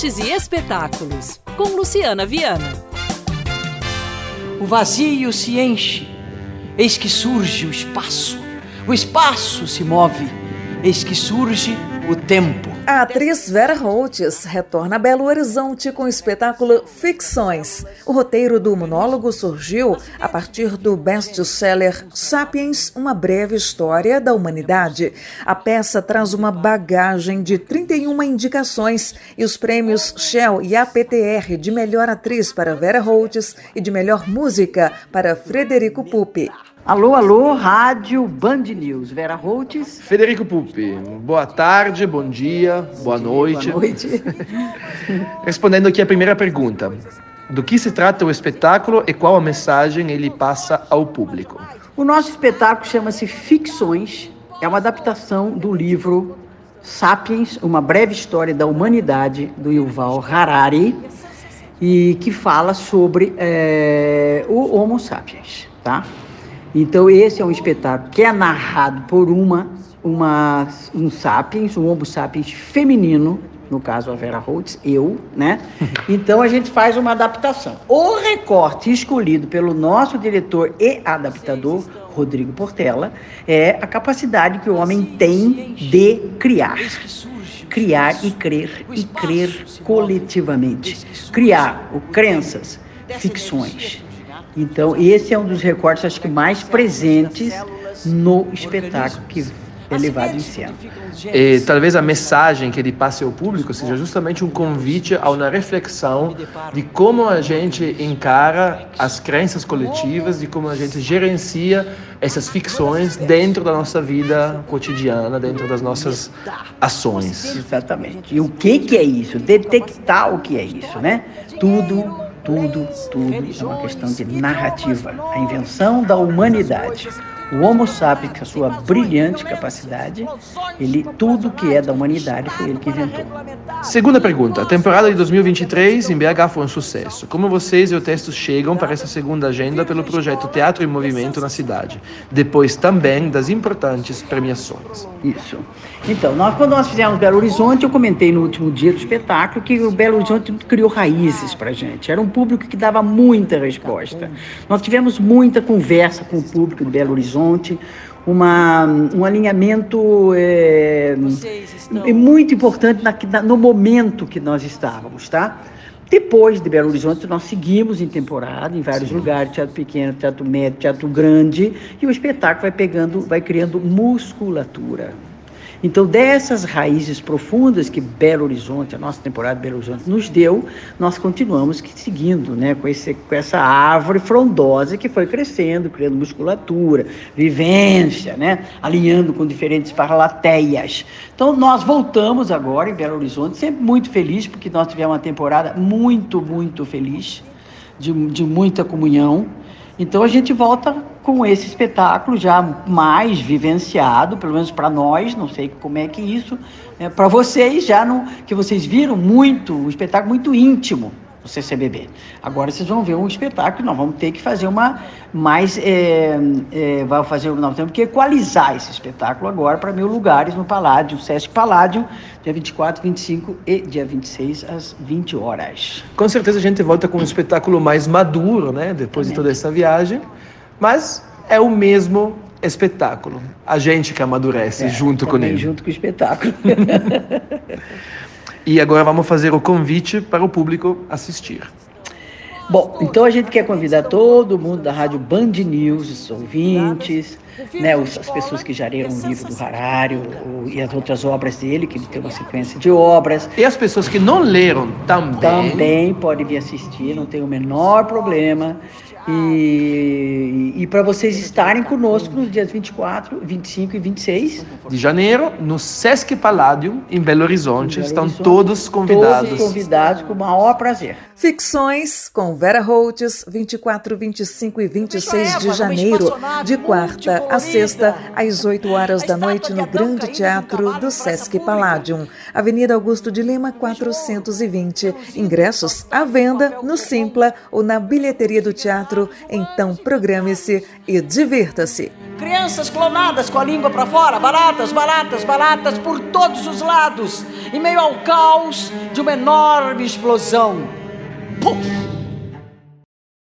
artes e espetáculos, com Luciana Viana. O vazio se enche, eis que surge o espaço. O espaço se move, eis que surge o tempo. A atriz Vera Holtz retorna a Belo Horizonte com o espetáculo Ficções. O roteiro do monólogo surgiu a partir do best-seller Sapiens, uma breve história da humanidade. A peça traz uma bagagem de 31 indicações e os prêmios Shell e APTR de melhor atriz para Vera Holtz e de melhor música para Frederico Pupi. Alô, alô, Rádio Band News. Vera Holtz. Federico Pupi, boa tarde, bom dia, boa noite. Boa noite. Respondendo aqui a primeira pergunta: do que se trata o espetáculo e qual a mensagem ele passa ao público? O nosso espetáculo chama-se Ficções. É uma adaptação do livro Sapiens, uma breve história da humanidade, do Yuval Harari, e que fala sobre é, o Homo sapiens, tá? Então esse é um espetáculo que é narrado por uma, uma um sapiens, um homo sapiens feminino, no caso a Vera Holtz, eu, né? Então a gente faz uma adaptação. O recorte escolhido pelo nosso diretor e adaptador, Rodrigo Portela, é a capacidade que o homem tem de criar. Criar e crer, e crer coletivamente. Criar o crenças, ficções então, esse é um dos recortes, acho que mais presentes no espetáculo que é levado em cena. E talvez a mensagem que ele passe ao público seja justamente um convite a uma reflexão de como a gente encara as crenças coletivas, de como a gente gerencia essas ficções dentro da nossa vida cotidiana, dentro das nossas ações. Exatamente. E o que, que é isso? Detectar o que é isso, né? Tudo tudo, tudo é uma questão de narrativa. A invenção da humanidade. O Homo sapiens, com a sua brilhante capacidade, ele tudo que é da humanidade foi ele que inventou. Segunda pergunta. A temporada de 2023 em BH foi um sucesso. Como vocês e o texto chegam para essa segunda agenda pelo projeto Teatro em Movimento na cidade, depois também das importantes premiações? Isso. Então, nós, quando nós fizemos Belo Horizonte, eu comentei no último dia do espetáculo que o Belo Horizonte criou raízes para gente. Era um público que dava muita resposta. Nós tivemos muita conversa com o público do Belo Horizonte, uma, um alinhamento é, muito importante na, no momento que nós estávamos, tá? Depois de Belo Horizonte, nós seguimos em temporada, em vários Sim. lugares, teatro pequeno, teatro médio, teatro grande, e o espetáculo vai pegando, vai criando musculatura. Então, dessas raízes profundas que Belo Horizonte, a nossa temporada Belo Horizonte, nos deu, nós continuamos seguindo, né, com, esse, com essa árvore frondosa que foi crescendo, criando musculatura, vivência, né, alinhando com diferentes parlateias. Então, nós voltamos agora em Belo Horizonte, sempre muito feliz, porque nós tivemos uma temporada muito, muito feliz, de, de muita comunhão. Então, a gente volta com esse espetáculo já mais vivenciado, pelo menos para nós, não sei como é que isso, é, para vocês já não, que vocês viram muito, um espetáculo muito íntimo do CCBB. Agora vocês vão ver um espetáculo, nós vamos ter que fazer uma mais, é, é, vai fazer, nós temos que equalizar esse espetáculo agora para mil lugares no Paládio, Sesc Paládio, dia 24, 25 e dia 26 às 20 horas. Com certeza a gente volta com um espetáculo mais maduro, né, depois Também. de toda essa viagem. Mas é o mesmo espetáculo. A gente que amadurece é, junto com ele. Junto com o espetáculo. e agora vamos fazer o convite para o público assistir. Bom, então a gente quer convidar todo mundo da Rádio Band News, os ouvintes, né, as pessoas que já leram o livro do Harari o, e as outras obras dele, que ele tem uma sequência de obras. E as pessoas que não leram também. Também podem vir assistir, não tem o menor problema. E, e para vocês estarem conosco nos dias 24, 25 e 26 de janeiro, no Sesc Palladium, em Belo Horizonte. Belo Estão Horizonte, todos convidados. Todos convidados com o maior prazer. Ficções com Vera Holtz, 24, 25 e 26 de janeiro, de quarta A sexta, às 8 horas da noite, no Grande Teatro do Sesc Palladium, Avenida Augusto de Lima, 420. Ingressos à venda no Simpla ou na bilheteria do teatro. Então programe-se e divirta-se. Crianças clonadas com a língua para fora, baratas, baratas, baratas por todos os lados, em meio ao caos de uma enorme explosão. Pum!